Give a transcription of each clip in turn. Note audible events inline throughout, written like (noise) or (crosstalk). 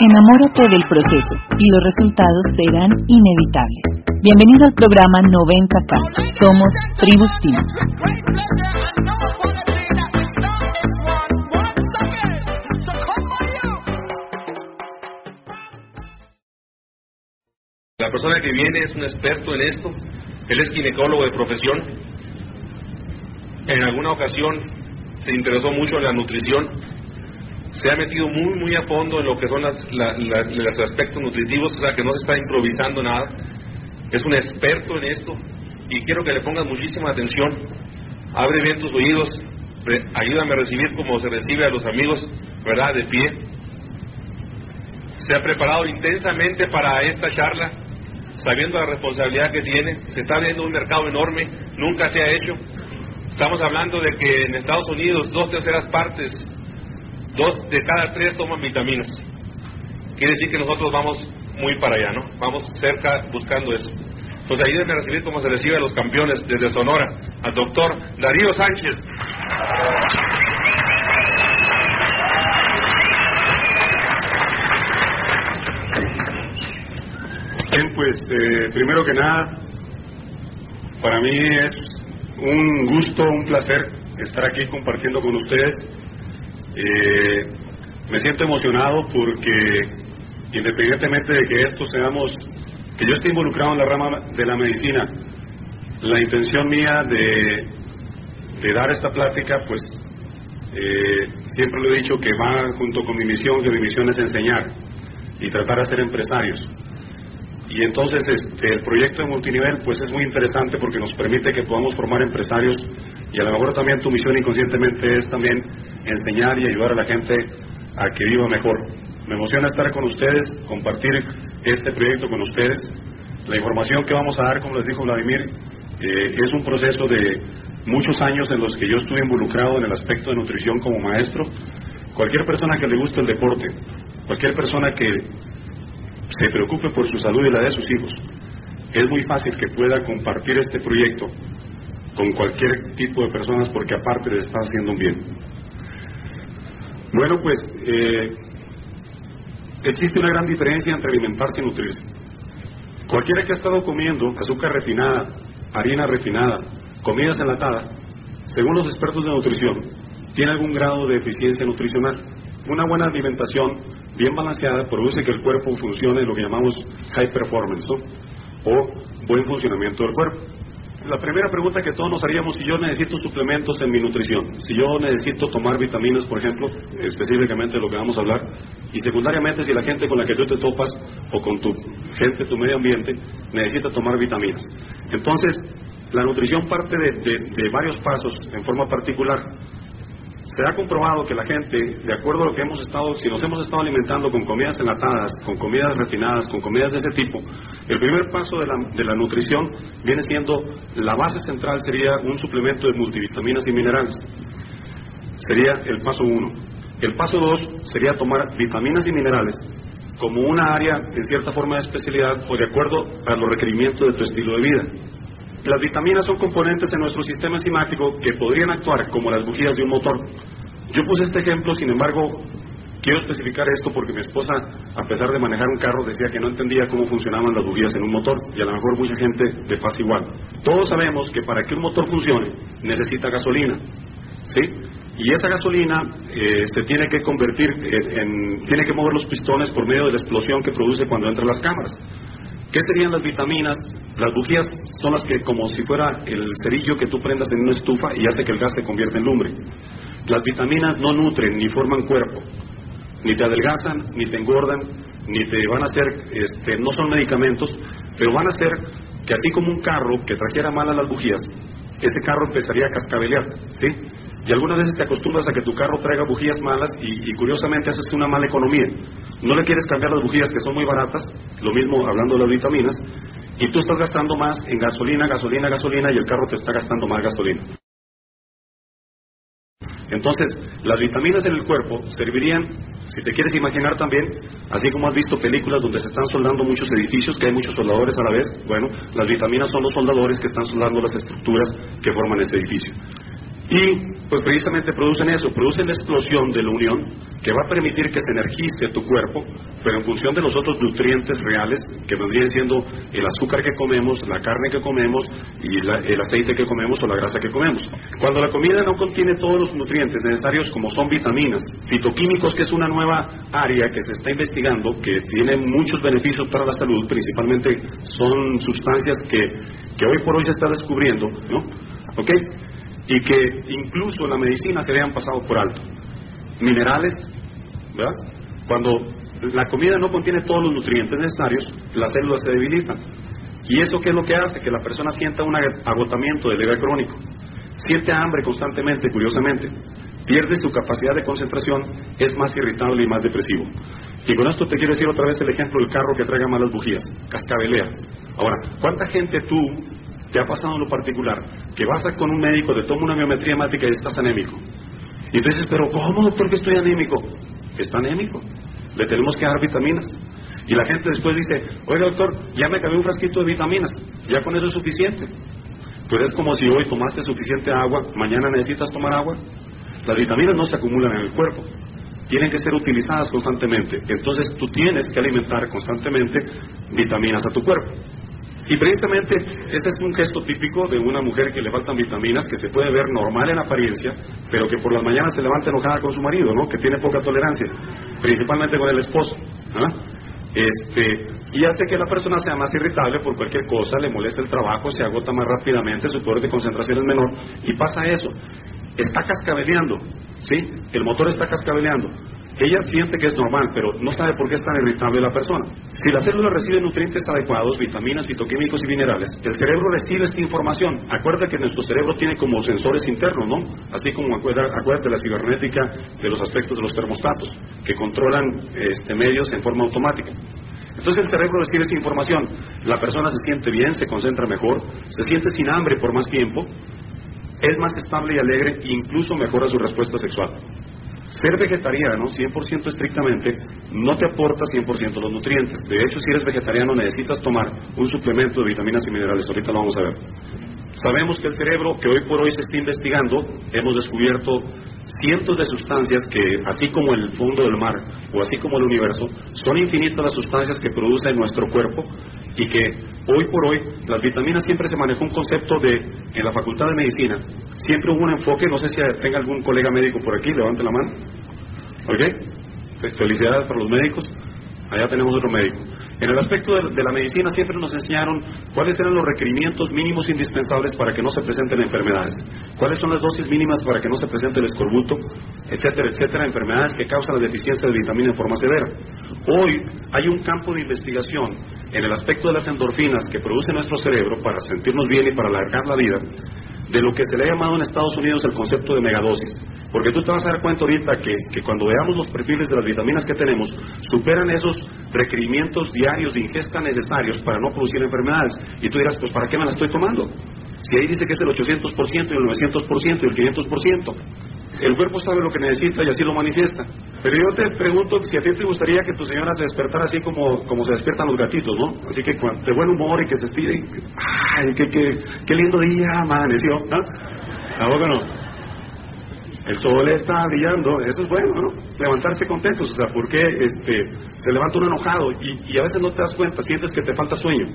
Enamórate del proceso y los resultados serán inevitables. Bienvenido al programa 90K. Somos Tribus Team. Persona que viene es un experto en esto. Él es ginecólogo de profesión. En alguna ocasión se interesó mucho en la nutrición se ha metido muy, muy a fondo en lo que son las, los aspectos nutritivos, o sea, que no se está improvisando nada. Es un experto en esto y quiero que le pongas muchísima atención. Abre bien tus oídos, ayúdame a recibir como se recibe a los amigos, ¿verdad? De pie. Se ha preparado intensamente para esta charla, sabiendo la responsabilidad que tiene. Se está abriendo un mercado enorme, nunca se ha hecho. Estamos hablando de que en Estados Unidos dos terceras partes dos de cada tres toman vitaminas. Quiere decir que nosotros vamos muy para allá, ¿no? Vamos cerca buscando eso. Entonces ahí deben recibir como se recibe a los campeones desde Sonora, al doctor Darío Sánchez. Eh, primero que nada, para mí es un gusto, un placer estar aquí compartiendo con ustedes eh, me siento emocionado porque independientemente de que esto seamos, que yo esté involucrado en la rama de la medicina, la intención mía de, de dar esta plática, pues eh, siempre lo he dicho que va junto con mi misión, que mi misión es enseñar y tratar de ser empresarios. Y entonces este, el proyecto de multinivel pues es muy interesante porque nos permite que podamos formar empresarios y a lo mejor también tu misión inconscientemente es también enseñar y ayudar a la gente a que viva mejor. Me emociona estar con ustedes, compartir este proyecto con ustedes. La información que vamos a dar, como les dijo Vladimir, eh, es un proceso de muchos años en los que yo estuve involucrado en el aspecto de nutrición como maestro. Cualquier persona que le guste el deporte, cualquier persona que se preocupe por su salud y la de sus hijos, es muy fácil que pueda compartir este proyecto con cualquier tipo de personas porque aparte le está haciendo un bien. Bueno, pues eh, existe una gran diferencia entre alimentarse y nutrirse. Cualquiera que ha estado comiendo azúcar refinada, harina refinada, comidas enlatadas, según los expertos de nutrición, tiene algún grado de eficiencia nutricional. Una buena alimentación bien balanceada produce que el cuerpo funcione lo que llamamos high performance o buen funcionamiento del cuerpo. La primera pregunta que todos nos haríamos, si yo necesito suplementos en mi nutrición, si yo necesito tomar vitaminas, por ejemplo, específicamente de lo que vamos a hablar, y secundariamente si la gente con la que tú te topas o con tu gente, tu medio ambiente, necesita tomar vitaminas. Entonces, la nutrición parte de varios pasos en forma particular se ha comprobado que la gente, de acuerdo a lo que hemos estado, si nos hemos estado alimentando con comidas enlatadas, con comidas refinadas, con comidas de ese tipo, el primer paso de la, nutrición viene siendo, la base central sería un suplemento de multivitaminas y minerales. Sería el paso uno. El paso dos sería tomar vitaminas y minerales como una área en cierta forma de especialidad o de acuerdo a los requerimientos de tu estilo de vida. Las vitaminas son componentes en nuestro sistema enzimático que podrían actuar como las bujías de un motor. Yo puse este ejemplo, sin embargo, quiero especificar esto porque mi esposa, a pesar de manejar un carro, decía que no entendía cómo funcionaban las bujías en un motor y a lo mejor mucha gente le pasa igual. Todos sabemos que para que un motor funcione necesita gasolina, ¿sí? Y esa gasolina eh, se tiene que convertir en, tiene que mover los pistones por medio de la explosión que produce cuando entran las cámaras. ¿Qué serían las vitaminas? Las bujías son las que, como si fuera el cerillo que tú prendas en una estufa y hace que el gas se convierta en lumbre. Las vitaminas no nutren ni forman cuerpo, ni te adelgazan, ni te engordan, ni te van a hacer, este, no son medicamentos, pero van a hacer que así como un carro que trajera mal a las bujías, ese carro empezaría a cascabelear, ¿sí? Y algunas veces te acostumbras a que tu carro traiga bujías malas y, curiosamente haces una mala economía. No le quieres cambiar las bujías que son muy baratas, lo mismo hablando de las vitaminas, y tú estás gastando más en gasolina, gasolina, gasolina y el carro te está gastando más gasolina. Entonces, las vitaminas en el cuerpo servirían, si te quieres imaginar también, así como has visto películas donde se están soldando muchos edificios, que hay muchos soldadores a la vez, bueno, las vitaminas son los soldadores que están soldando las estructuras que forman ese edificio. Y pues precisamente producen eso, producen la explosión de la unión que va a permitir que se energice tu cuerpo, pero en función de los otros nutrientes reales que vendrían siendo el azúcar que comemos, la carne que comemos y el aceite que comemos o la grasa que comemos. Cuando la comida no contiene todos los nutrientes necesarios como son vitaminas, fitoquímicos que es una nueva área que se está investigando, que tiene muchos beneficios para la salud, principalmente son sustancias que, que hoy por hoy se está descubriendo, ¿no? ¿Ok? Y que incluso en la medicina se le han pasado por alto. Minerales, ¿verdad? Cuando la comida no contiene todos los nutrientes necesarios, las células se debilitan. ¿Y eso qué es lo que hace? Que la persona sienta un agotamiento del ego crónico. Siente hambre constantemente, curiosamente. Pierde su capacidad de concentración, es más irritable y más depresivo. Y con esto te quiero decir otra vez el ejemplo del carro que traiga malas bujías, cascabelea. Ahora, ¿cuánta gente tú te ha pasado en lo particular que vas a con un médico, te toma una biometría hemática y estás anémico. Y entonces, pero ¿cómo doctor que estoy anémico? Está anémico. Le tenemos que dar vitaminas. Y la gente después dice, oiga doctor, ya me cabé un frasquito de vitaminas, ya con eso es suficiente. Pues es como si hoy tomaste suficiente agua, mañana necesitas tomar agua. Las vitaminas no se acumulan en el cuerpo, tienen que ser utilizadas constantemente. Entonces tú tienes que alimentar constantemente vitaminas a tu cuerpo. Y precisamente ese es un gesto típico de una mujer que le faltan vitaminas, que se puede ver normal en apariencia, pero que por las mañanas se levanta enojada con su marido, ¿no? Que tiene poca tolerancia, principalmente con el esposo. ¿ah? Este, y hace que la persona sea más irritable por cualquier cosa, le molesta el trabajo, se agota más rápidamente, su poder de concentración es menor, y pasa eso. Está cascabeleando, ¿sí? El motor está cascabeleando. Ella siente que es normal, pero no sabe por qué es tan irritable la persona. Si la célula recibe nutrientes adecuados, vitaminas, fitoquímicos y minerales, el cerebro recibe esta información. Acuérdate que nuestro cerebro tiene como sensores internos, ¿no? Así como acuérdate, la cibernética de los aspectos de los termostatos, que controlan este, medios en forma automática. Entonces el cerebro recibe esa información. La persona se siente bien, se concentra mejor, se siente sin hambre por más tiempo, es más estable y alegre e incluso mejora su respuesta sexual. Ser vegetariano, 100% estrictamente, no te aporta 100% los nutrientes. De hecho, si eres vegetariano necesitas tomar un suplemento de vitaminas y minerales. Ahorita lo vamos a ver. Sabemos que el cerebro, que hoy por hoy se está investigando, hemos descubierto cientos de sustancias que, así como el fondo del mar o así como el universo, son infinitas las sustancias que produce nuestro cuerpo y que hoy por hoy las vitaminas siempre se manejó un concepto de, en la Facultad de Medicina, siempre hubo un enfoque, no sé si tenga algún colega médico por aquí, levante la mano. ¿Ok? Felicidades para los médicos. Allá tenemos otro médico. En el aspecto de, la medicina siempre nos enseñaron cuáles eran los requerimientos mínimos indispensables para que no se presenten enfermedades, cuáles son las dosis mínimas para que no se presente el escorbuto, etcétera, etcétera, enfermedades que causan la deficiencia de vitamina en forma severa. Hoy hay un campo de investigación en el aspecto de las endorfinas que produce nuestro cerebro para sentirnos bien y para alargar la vida, de lo que se le ha llamado en Estados Unidos el concepto de megadosis. Porque tú te vas a dar cuenta ahorita que, que, cuando veamos los perfiles de las vitaminas que tenemos, superan esos requerimientos diarios de ingesta necesarios para no producir enfermedades. Y tú dirás, pues ¿para qué me la estoy tomando? Si ahí dice que es el 800% y el 900% y el 500%. El cuerpo sabe lo que necesita y así lo manifiesta. Pero yo te pregunto si a ti te gustaría que tu señora se despertara así como, como se despiertan los gatitos, ¿no? Así que de buen humor y que se estire. ¡Ay, qué, qué, qué lindo día amaneció! ¿no? ¿A no? El sol está brillando, eso es bueno, ¿no? Levantarse contentos, o sea, porque este, se levanta uno enojado y, y a veces no te das cuenta, sientes que te falta sueño.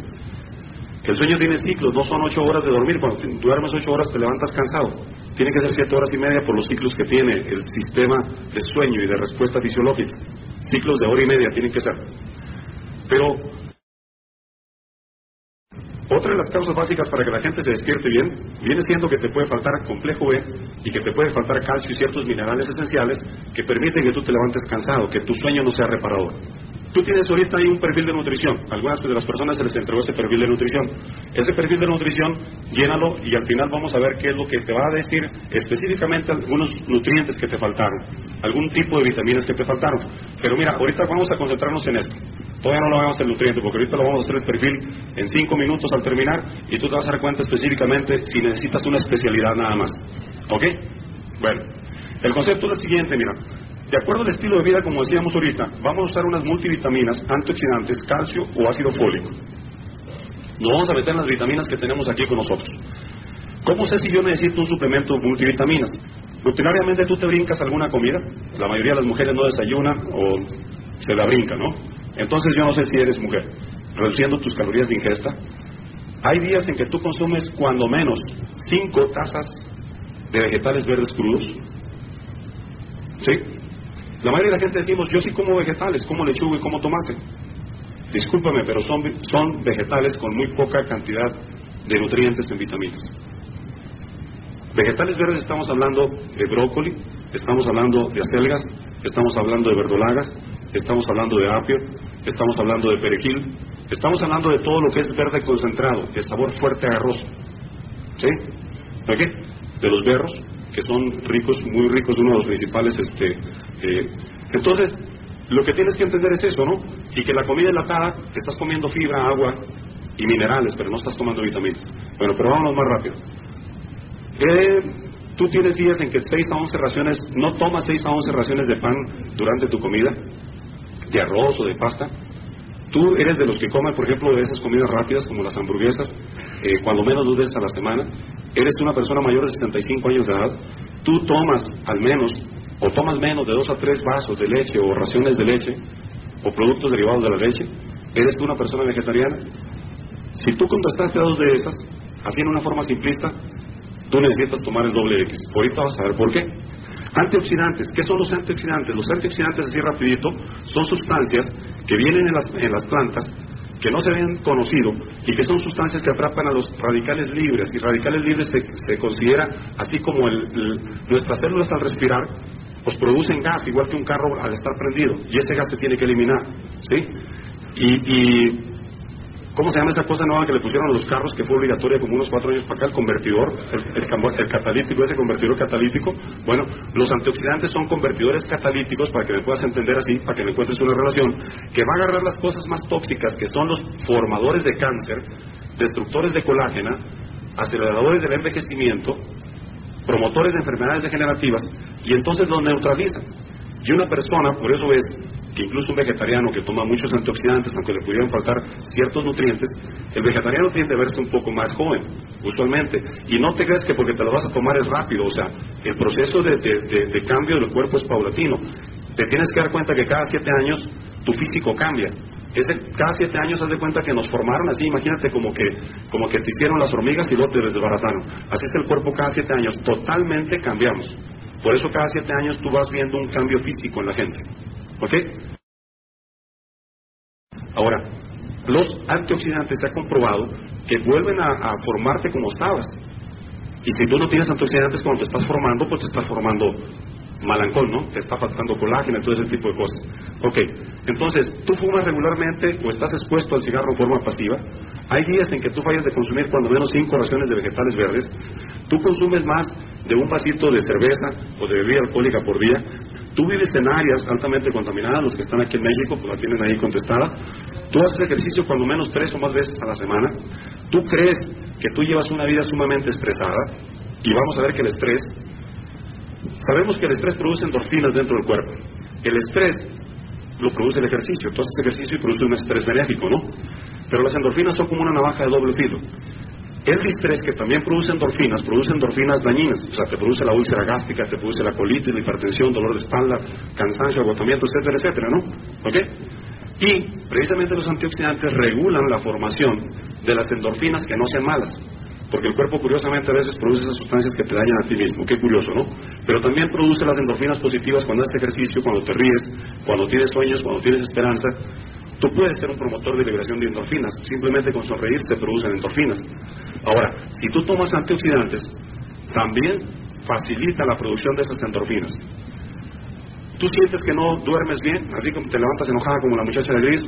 El sueño tiene ciclos, no son ocho horas de dormir. Cuando duermes ocho horas te levantas cansado. Tiene que ser siete horas y media por los ciclos que tiene el sistema de sueño y de respuesta fisiológica. Ciclos de hora y media tienen que ser. Pero otra de las causas básicas para que la gente se despierte bien viene siendo que te puede faltar complejo B y que te puede faltar calcio y ciertos minerales esenciales que permiten que tú te levantes cansado, que tu sueño no sea reparador. Tú tienes ahorita ahí un perfil de nutrición. Algunas de las personas se les entregó ese perfil de nutrición. Ese perfil de nutrición, llénalo y al final vamos a ver qué es lo que te va a decir específicamente algunos nutrientes que te faltaron, algún tipo de vitaminas que te faltaron. Pero mira, ahorita vamos a concentrarnos en esto. Todavía no lo hacer el nutriente, porque ahorita lo vamos a hacer el perfil en cinco minutos al terminar y tú te vas a dar cuenta específicamente si necesitas una especialidad nada más. ¿Ok? Bueno. El concepto es el siguiente, mira. De acuerdo al estilo de vida, como decíamos ahorita, vamos a usar unas multivitaminas, antioxidantes, calcio o ácido fólico. Nos vamos a meter las vitaminas que tenemos aquí con nosotros. ¿Cómo sé si yo necesito un suplemento de multivitaminas? Rutinariamente tú te brincas alguna comida, la mayoría de las mujeres no desayunan o se la brinca, ¿no? Entonces yo no sé si eres mujer, reduciendo tus calorías de ingesta. Hay días en que tú consumes cuando menos 5 tazas de vegetales verdes crudos. ¿Sí? La mayoría de la gente decimos, yo sí como vegetales, como lechuga y como tomate. Discúlpame, pero son, son vegetales con muy poca cantidad de nutrientes en vitaminas. Vegetales verdes estamos hablando de brócoli, estamos hablando de acelgas, estamos hablando de verdolagas, estamos hablando de apio, estamos hablando de perejil, estamos hablando de todo lo que es verde concentrado, de sabor fuerte agarroso. ¿Sí? ¿De qué? De los berros, que son ricos, muy ricos, uno de los principales este, eh, entonces, lo que tienes que entender es eso, ¿no? Y que la comida enlatada, estás comiendo fibra, agua y minerales, pero no estás tomando vitaminas. Bueno, pero vámonos más rápido. Eh, tú tienes días en que 6 a 11 raciones, no tomas 6 a 11 raciones de pan durante tu comida, de arroz o de pasta. Tú eres de los que comen, por ejemplo, de esas comidas rápidas como las hamburguesas, eh, cuando menos dos veces a la semana. Eres una persona mayor de 65 años de edad. Tú tomas al menos o tomas menos de dos a tres vasos de leche o raciones de leche o productos derivados de la leche, ¿eres tú una persona vegetariana? Si tú contestaste a dos de esas, así en una forma simplista, tú necesitas tomar el doble X. Ahorita vas a ver por qué. Antioxidantes, ¿qué son los antioxidantes? Los antioxidantes, así rapidito, son sustancias que vienen en las, en las plantas que no se habían conocido y que son sustancias que atrapan a los radicales libres. Y radicales libres se, se considera así como el, nuestras células al respirar pues producen gas, igual que un carro al estar prendido, y ese gas se tiene que eliminar, ¿sí? Y, ¿cómo se llama esa cosa nueva que le pusieron a los carros que fue obligatoria como unos cuatro años para acá, el convertidor, el, catalítico, ese convertidor catalítico? Bueno, los antioxidantes son convertidores catalíticos, para que me puedas entender así, para que me encuentres una relación, que va a agarrar las cosas más tóxicas, que son los formadores de cáncer, destructores de colágena, aceleradores del envejecimiento, promotores de enfermedades degenerativas, y entonces los neutralizan. Y una persona, por eso es que incluso un vegetariano que toma muchos antioxidantes, aunque le pudieran faltar ciertos nutrientes, el vegetariano tiende a verse un poco más joven, usualmente. Y no te crees que porque te lo vas a tomar es rápido, o sea, el proceso de, de cambio del cuerpo es paulatino. Te tienes que dar cuenta que cada siete años tu físico cambia. Cada siete años haz de cuenta que nos formaron así, imagínate como que, como que te hicieron las hormigas y luego te desbarataron. Así es el cuerpo cada siete años, totalmente cambiamos. Por eso cada siete años tú vas viendo un cambio físico en la gente. ¿Ok? Ahora, los antioxidantes se ha comprobado que vuelven a, a formarte como estabas. Y si tú no tienes antioxidantes cuando te estás formando, pues te estás formando malancón, ¿no? Te está faltando colágeno todo ese tipo de cosas. Ok, entonces, tú fumas regularmente o estás expuesto al cigarro en forma pasiva. Hay días en que tú fallas de consumir cuando menos cinco raciones de vegetales verdes. Tú consumes más de un vasito de cerveza o de bebida alcohólica por día. Tú vives en áreas altamente contaminadas, los que están aquí en México, pues la tienen ahí contestada. Tú haces ejercicio cuando menos tres o más veces a la semana. Tú crees que tú llevas una vida sumamente estresada. Y vamos a ver que el estrés Sabemos que el estrés produce endorfinas dentro del cuerpo. El estrés lo produce el ejercicio. Tú haces ejercicio y produce un estrés benéfico, ¿no? Pero las endorfinas son como una navaja de doble filo. El distrés, que también produce endorfinas, produce endorfinas dañinas. O sea, te produce la úlcera gástrica, te produce la colitis, la hipertensión, dolor de espalda, cansancio, agotamiento, etcétera, etcétera, ¿no? ¿Ok? Y precisamente los antioxidantes regulan la formación de las endorfinas que no sean malas. Porque el cuerpo, curiosamente, a veces produce esas sustancias que te dañan a ti mismo. Qué curioso, ¿no? Pero también produce las endorfinas positivas cuando haces ejercicio, cuando te ríes, cuando tienes sueños, cuando tienes esperanza. Tú puedes ser un promotor de liberación de endorfinas. Simplemente con sonreír se producen endorfinas. Ahora, si tú tomas antioxidantes, también facilita la producción de esas endorfinas. Tú sientes que no duermes bien, así como te levantas enojada como la muchacha de gris,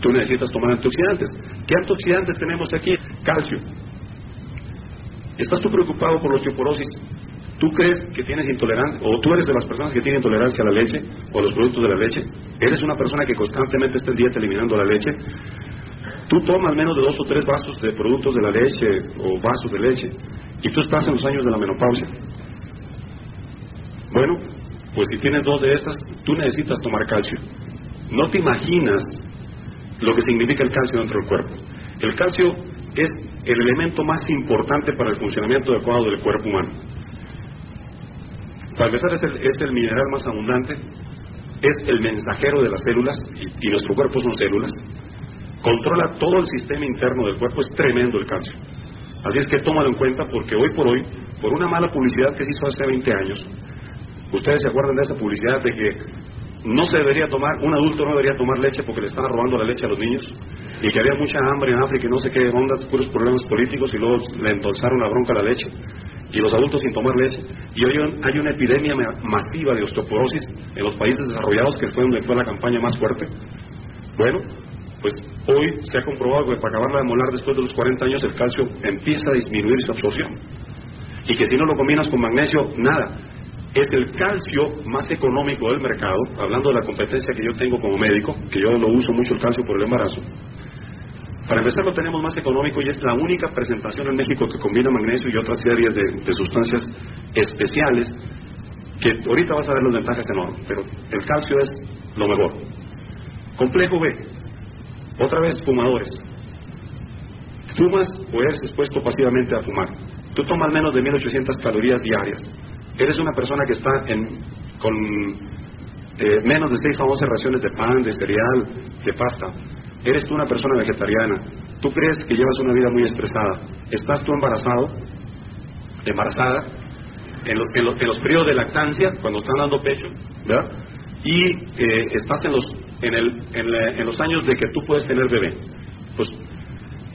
tú necesitas tomar antioxidantes. ¿Qué antioxidantes tenemos aquí? Calcio, ¿Estás tú preocupado por la osteoporosis? ¿Tú crees que tienes intolerancia, o tú eres de las personas que tienen intolerancia a la leche o a los productos de la leche? ¿Eres una persona que constantemente está el día eliminando la leche? Tú tomas menos de dos o tres vasos de productos de la leche o vasos de leche y tú estás en los años de la menopausia. Bueno, pues si tienes dos de estas, tú necesitas tomar calcio. No te imaginas lo que significa el calcio dentro del cuerpo. El calcio es el elemento más importante para el funcionamiento adecuado del cuerpo humano. Para empezar, es el, mineral más abundante, es el mensajero de las células, y, nuestro cuerpo son células, controla todo el sistema interno del cuerpo, es tremendo el calcio. Así es que tómalo en cuenta porque hoy por hoy, por una mala publicidad que se hizo hace 20 años, ustedes se acuerdan de esa publicidad de que no se debería tomar, un adulto no debería tomar leche porque le están robando la leche a los niños y que había mucha hambre en África y no sé qué ondas, puros problemas políticos y luego le endulzaron la bronca a la leche y los adultos sin tomar leche. Y hoy hay una epidemia masiva de osteoporosis en los países desarrollados que fue donde fue la campaña más fuerte. Bueno, pues hoy se ha comprobado que para acabarla de molar después de los 40 años el calcio empieza a disminuir su absorción. Y que si no lo combinas con magnesio, nada. Es el calcio más económico del mercado, hablando de la competencia que yo tengo como médico, que yo lo uso mucho el calcio por el embarazo. Para empezar lo tenemos más económico y es la única presentación en México que combina magnesio y otras series de, sustancias especiales que ahorita vas a ver las ventajas enormes, pero el calcio es lo mejor. Complejo B, otra vez fumadores. Fumas o eres expuesto pasivamente a fumar. Tú tomas menos de 1800 calorías diarias. Eres una persona que está en, con eh, menos de 6 a 11 raciones de pan, de cereal, de pasta. Eres tú una persona vegetariana. Tú crees que llevas una vida muy estresada. Estás tú embarazado, embarazada, en, los periodos de lactancia, cuando están dando pecho, ¿verdad? Y eh, estás en los, en, el, en, en, los años de que tú puedes tener bebé. Pues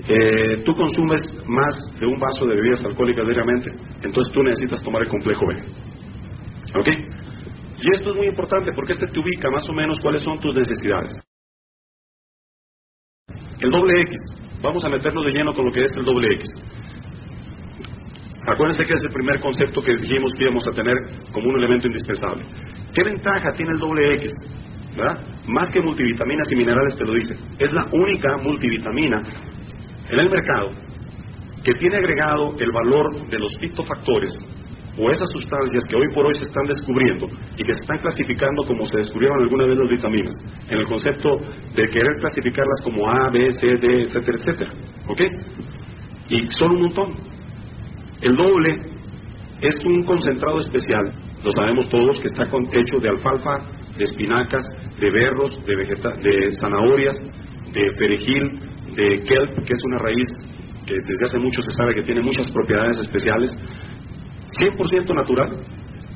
eh, tú consumes más de un vaso de bebidas alcohólicas diariamente, entonces tú necesitas tomar el complejo B. ¿Ok? Y esto es muy importante porque este te ubica más o menos cuáles son tus necesidades. El doble X. Vamos a meternos de lleno con lo que es el doble X. Acuérdense que es el primer concepto que dijimos que íbamos a tener como un elemento indispensable. ¿Qué ventaja tiene el doble X? ¿Verdad? Más que multivitaminas y minerales te lo dice. Es la única multivitamina en el mercado que tiene agregado el valor de los fitofactores o esas sustancias que hoy por hoy se están descubriendo y que se están clasificando como se descubrieron alguna vez las vitaminas, en el concepto de querer clasificarlas como A, B, C, D, etcétera, etcétera. ¿Ok? Y son un montón. El doble es un concentrado especial, lo sabemos todos, que está hecho de alfalfa, de espinacas, de berros, de, de zanahorias, de perejil, de kelp, que es una raíz que desde hace mucho se sabe que tiene muchas propiedades especiales, 100% natural,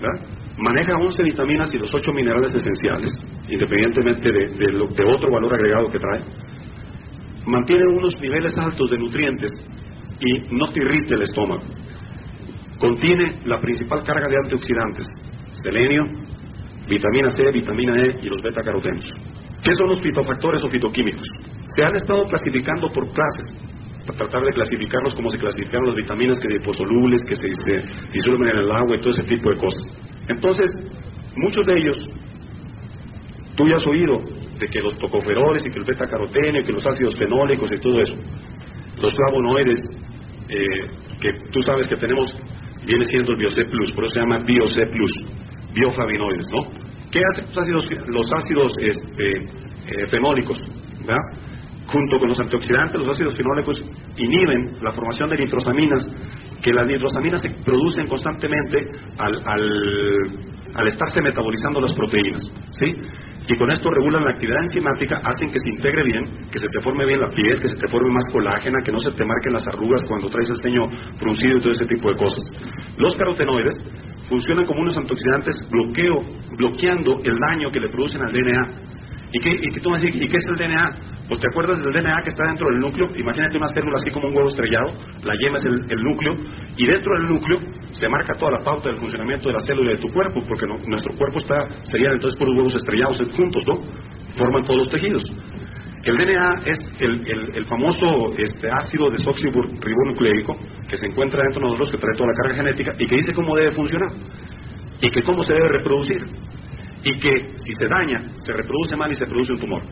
¿verdad? maneja 11 vitaminas y los 8 minerales esenciales, independientemente de, de, lo, de otro valor agregado que trae, mantiene unos niveles altos de nutrientes y no te irrita el estómago. Contiene la principal carga de antioxidantes, selenio, vitamina C, vitamina E y los beta-carotenos. ¿Qué son los fitofactores o fitoquímicos? Se han estado clasificando por clases, tratar de clasificarlos como se clasificaron las vitaminas que liposolubles, que se, disuelven en el agua y todo ese tipo de cosas. Entonces, muchos de ellos, tú ya has oído de que los tocoferoles y que el beta-caroteno y que los ácidos fenólicos y todo eso, los flavonoides, eh, que tú sabes que tenemos, viene siendo el BioC Plus, por eso se llama BioC Plus, bioflavinoides, ¿no? ¿Qué hacen los ácidos, los ácidos este, eh, fenólicos? ¿verdad? Junto con los antioxidantes, los ácidos fenólicos inhiben la formación de nitrosaminas, que las nitrosaminas se producen constantemente al, al, estarse metabolizando las proteínas, ¿sí? Y con esto regulan la actividad enzimática, hacen que se integre bien, que se te forme bien la piel, que se te forme más colágena, que no se te marquen las arrugas cuando traes el ceño fruncido y todo ese tipo de cosas. Los carotenoides funcionan como unos antioxidantes bloqueo, bloqueando el daño que le producen al DNA. ¿Y qué, y, tú me decís, ¿y qué es el DNA? Pues te acuerdas del DNA que está dentro del núcleo, imagínate una célula así como un huevo estrellado, la yema es el, núcleo, y dentro del núcleo se marca toda la pauta del funcionamiento de la célula de tu cuerpo, porque nuestro cuerpo está, serían entonces por los huevos estrellados juntos, ¿no? Forman todos los tejidos. El DNA es el, el, famoso este, ácido desoxirribonucleico que se encuentra dentro de nosotros, que trae toda la carga genética y que dice cómo debe funcionar y que cómo se debe reproducir y que si se daña, se reproduce mal y se produce un tumor.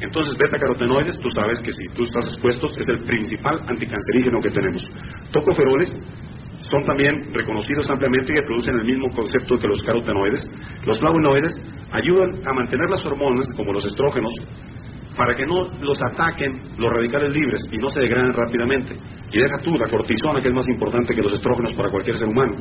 Entonces, beta-carotenoides, tú sabes que si tú estás expuesto, es el principal anticancerígeno que tenemos. Tocoferoles son también reconocidos ampliamente y que producen el mismo concepto que los carotenoides. Los flavonoides ayudan a mantener las hormonas, como los estrógenos, para que no los ataquen los radicales libres y no se degraden rápidamente. Y deja tú la cortisona, que es más importante que los estrógenos para cualquier ser humano.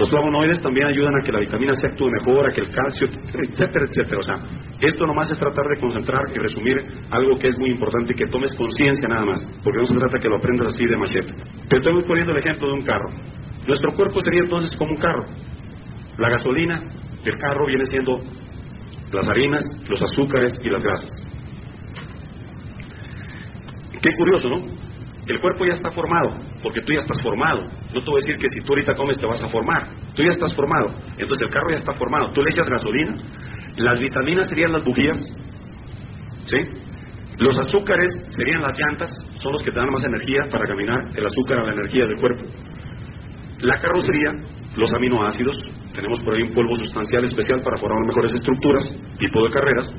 Los flavonoides también ayudan a que la vitamina C actúe mejor, a que el calcio, etcétera, etcétera. O sea, esto nomás es tratar de concentrar y resumir algo que es muy importante y que tomes conciencia nada más, porque no se trata que lo aprendas así de machete. Te estoy poniendo el ejemplo de un carro. Nuestro cuerpo sería entonces como un carro. La gasolina del carro viene siendo las harinas, los azúcares y las grasas. Qué curioso, ¿no? El cuerpo ya está formado, porque tú ya estás formado. No te voy a decir que si tú ahorita comes te vas a formar. Tú ya estás formado. Entonces el carro ya está formado. Tú le echas gasolina. Las vitaminas serían las bujías. ¿Sí? Los azúcares serían las llantas. Son los que te dan más energía para caminar. El azúcar a la energía del cuerpo. La carrocería, los aminoácidos. Tenemos por ahí un polvo sustancial especial para formar mejores estructuras, tipo de carreras.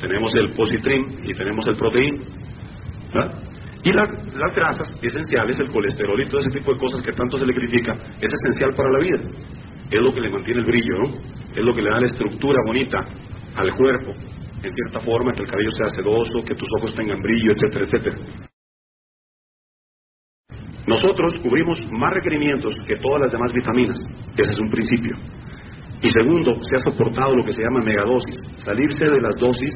Tenemos el positrin y tenemos el proteín. ¿verdad? Y las grasas esenciales, el colesterol y todo ese tipo de cosas que tanto se le critica, es esencial para la vida. Es lo que le mantiene el brillo, ¿no? Es lo que le da la estructura bonita al cuerpo, en cierta forma, que el cabello sea sedoso, que tus ojos tengan brillo, etcétera, etcétera. Nosotros cubrimos más requerimientos que todas las demás vitaminas. Ese es un principio. Y segundo, se ha soportado lo que se llama megadosis, salirse de las dosis,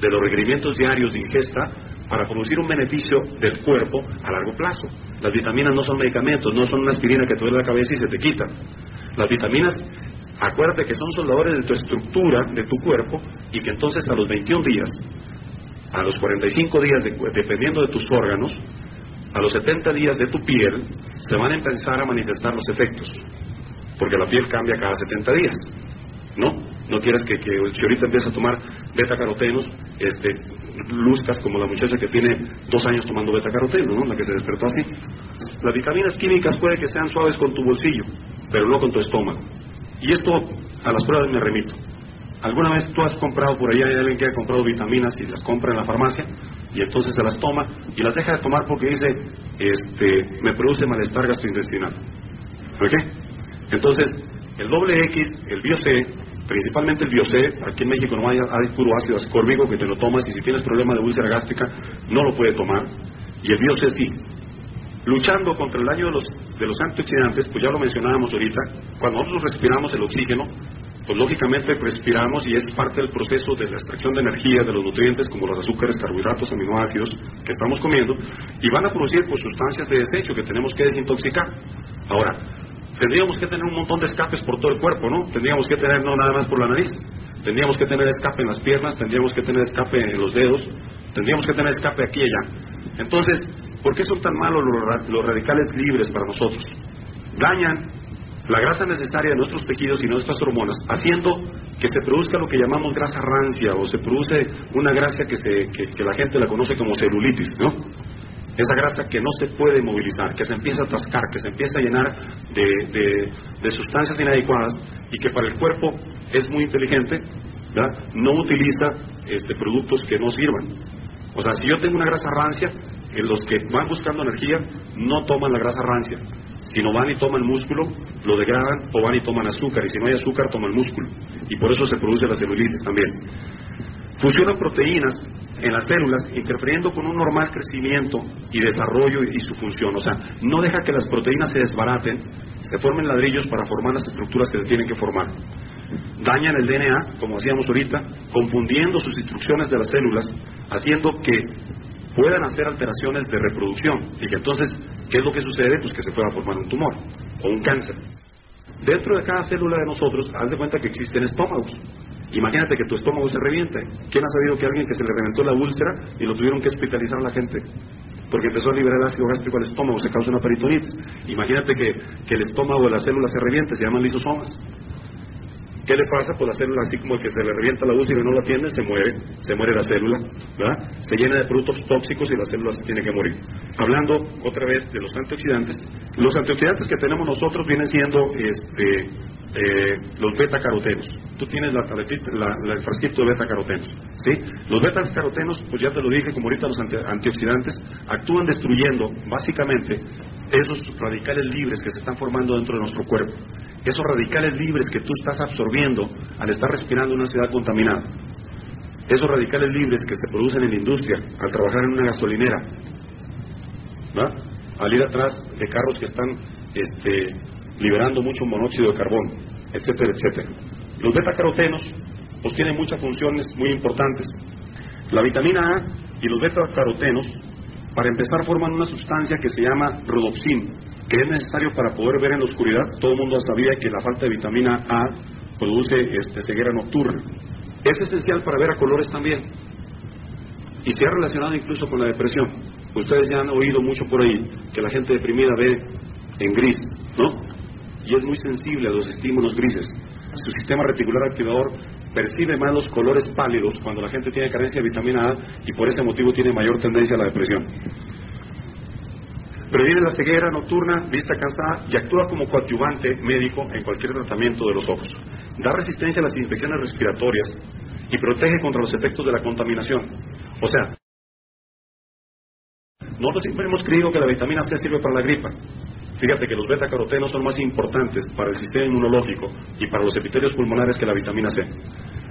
de los requerimientos diarios de ingesta, para producir un beneficio del cuerpo a largo plazo. Las vitaminas no son medicamentos, no son una aspirina que te duele la cabeza y se te quita. Las vitaminas, acuérdate que son soldadores de tu estructura, de tu cuerpo, y que entonces a los 21 días, a los 45 días, dependiendo de tus órganos, a los 70 días de tu piel, se van a empezar a manifestar los efectos. Porque la piel cambia cada 70 días. ¿No? No quieres que, que si ahorita empieza a tomar beta carotenos, este, luzcas como la muchacha que tiene dos años tomando beta caroteno, ¿no? La que se despertó así. Las vitaminas químicas puede que sean suaves con tu bolsillo, pero no con tu estómago. Y esto a las pruebas me remito. ¿Alguna vez tú has comprado por allá, hay alguien que ha comprado vitaminas y las compra en la farmacia y entonces se las toma y las deja de tomar porque dice, este, me produce malestar gastrointestinal? ¿Por qué? Entonces, el doble X, el bio C, principalmente el biocé, aquí en México no hay, puro ácido ascórbico que te lo tomas y si tienes problema de úlcera gástrica no lo puede tomar, y el biocé sí. Luchando contra el daño de los, de los antioxidantes, pues ya lo mencionábamos ahorita, cuando nosotros respiramos el oxígeno, pues lógicamente respiramos y es parte del proceso de la extracción de energía de los nutrientes como los azúcares, carbohidratos, aminoácidos que estamos comiendo y van a producir pues, sustancias de desecho que tenemos que desintoxicar. Ahora, tendríamos que tener un montón de escapes por todo el cuerpo, ¿no? Tendríamos que tener no nada más por la nariz. Tendríamos que tener escape en las piernas, tendríamos que tener escape en los dedos, tendríamos que tener escape aquí y allá. Entonces, ¿por qué son tan malos los, radicales libres para nosotros? Dañan la grasa necesaria de nuestros tejidos y nuestras hormonas, haciendo que se produzca lo que llamamos grasa rancia o se produce una grasa que, se, que la gente la conoce como celulitis, ¿no? Esa grasa que no se puede movilizar, que se empieza a atascar, que se empieza a llenar de, sustancias inadecuadas y que para el cuerpo es muy inteligente, no utiliza este, productos que no sirvan. O sea, si yo tengo una grasa rancia, los que van buscando energía no toman la grasa rancia, sino van y toman músculo, lo degradan o van y toman azúcar, y si no hay azúcar toman músculo. Y por eso se produce la celulitis también. Fusionan proteínas en las células, interfiriendo con un normal crecimiento y desarrollo y su función. O sea, no deja que las proteínas se desbaraten, se formen ladrillos para formar las estructuras que se tienen que formar. Dañan el DNA, como hacíamos ahorita, confundiendo sus instrucciones de las células, haciendo que puedan hacer alteraciones de reproducción. Y que entonces, ¿qué es lo que sucede? Pues que se pueda formar un tumor o un cáncer. Dentro de cada célula de nosotros, haz de cuenta que existen estómagos. Imagínate que tu estómago se reviente. ¿Quién ha sabido que alguien que se le reventó la úlcera y lo tuvieron que hospitalizar a la gente? Porque empezó a liberar ácido gástrico al estómago, se causa una peritonitis. Imagínate que, que el estómago de la célula se reviente, se llaman lisosomas. ¿Qué le pasa? Pues la célula, así como que se le revienta la úlcera y no la tiene, se muere, se muere la célula, ¿verdad? Se llena de productos tóxicos y la célula se tiene que morir. Hablando otra vez de los antioxidantes, los antioxidantes que tenemos nosotros vienen siendo este, eh, los beta-carotenos. Tú tienes la, el frasquito de beta-carotenos. ¿sí? Los beta-carotenos, pues ya te lo dije, como ahorita los antioxidantes, actúan destruyendo básicamente esos radicales libres que se están formando dentro de nuestro cuerpo, esos radicales libres que tú estás absorbiendo al estar respirando una ciudad contaminada, esos radicales libres que se producen en la industria al trabajar en una gasolinera, al ir atrás de carros que están este, liberando mucho monóxido de carbón, etcétera, etcétera. Los beta-carotenos pues tienen muchas funciones muy importantes. La vitamina A y los beta-carotenos, para empezar, forman una sustancia que se llama rodopsin, que es necesario para poder ver en oscuridad. Todo el mundo sabía que la falta de vitamina A produce este, ceguera nocturna. Es esencial para ver a colores también. Y se ha relacionado incluso con la depresión. Ustedes ya han oído mucho por ahí que la gente deprimida ve en gris, ¿no? Y es muy sensible a los estímulos grises. Su sistema reticular activador percibe más los colores pálidos cuando la gente tiene carencia de vitamina A y por ese motivo tiene mayor tendencia a la depresión. Previene la ceguera nocturna, vista cansada y actúa como coadyuvante médico en cualquier tratamiento de los ojos. Da resistencia a las infecciones respiratorias y protege contra los efectos de la contaminación. O sea, nosotros siempre hemos creído que la vitamina C sirve para la gripa. Fíjate que los beta-carotenos son más importantes para el sistema inmunológico y para los epitelios pulmonares que la vitamina C.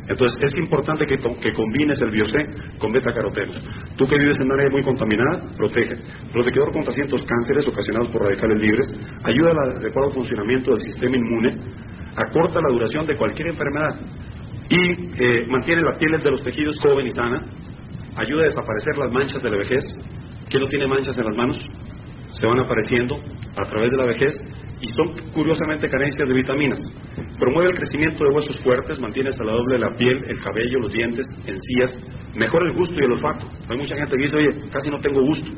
Entonces, es importante que, que combines el bio-C con beta-carotenos. Tú que vives en un área muy contaminada, protege. Protegedor contra cientos cánceres ocasionados por radicales libres, ayuda al adecuado funcionamiento del sistema inmune, acorta la duración de cualquier enfermedad y eh, mantiene la piel de los tejidos joven y sana, ayuda a desaparecer las manchas de la vejez. ¿Quién no tiene manchas en las manos? Se van apareciendo a través de la vejez y son curiosamente carencias de vitaminas. Promueve el crecimiento de huesos fuertes, mantiene saludable la piel, el cabello, los dientes, encías, mejora el gusto y el olfato. Hay mucha gente que dice, oye, casi no tengo gusto.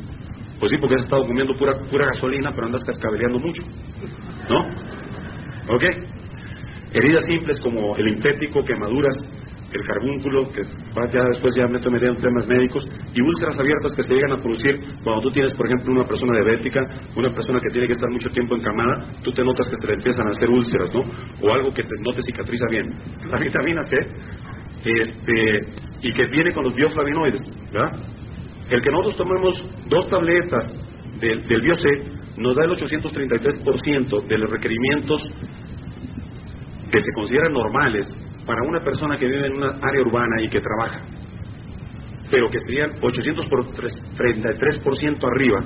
Pues sí, porque has estado comiendo pura, pura gasolina, pero andas cascabeleando mucho. ¿No? ¿Ok? Heridas simples como el intético, quemaduras, el carbúnculo, que ya después ya me metiendo en temas médicos, y úlceras abiertas que se llegan a producir cuando tú tienes, por ejemplo, una persona diabética, una persona que tiene que estar mucho tiempo encamada, tú te notas que se le empiezan a hacer úlceras, ¿no? O algo que no te cicatriza bien. (laughs) La vitamina C, este, y que viene con los bioflavinoides, ¿verdad? El que nosotros tomemos dos tabletas del, del bio C nos da el 833% de los requerimientos que se consideran normales para una persona que vive en una área urbana y que trabaja, pero que serían 800 por 33% arriba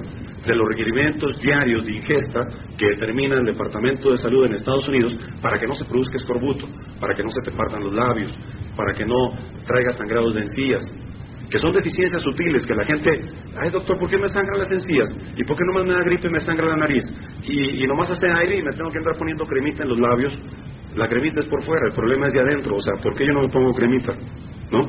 de los requerimientos diarios de ingesta que determina el Departamento de Salud en Estados Unidos para que no se produzca escorbuto, para que no se te partan los labios, para que no traiga sangrados de encías, que son deficiencias sutiles que la gente, ay doctor, ¿por qué me sangran las encías? ¿Y por qué no me da gripe y me sangra la nariz? Y, y nomás hace aire y me tengo que entrar poniendo cremita en los labios la cremita es por fuera, el problema es de adentro. O sea, ¿por qué yo no me pongo cremita? ¿No?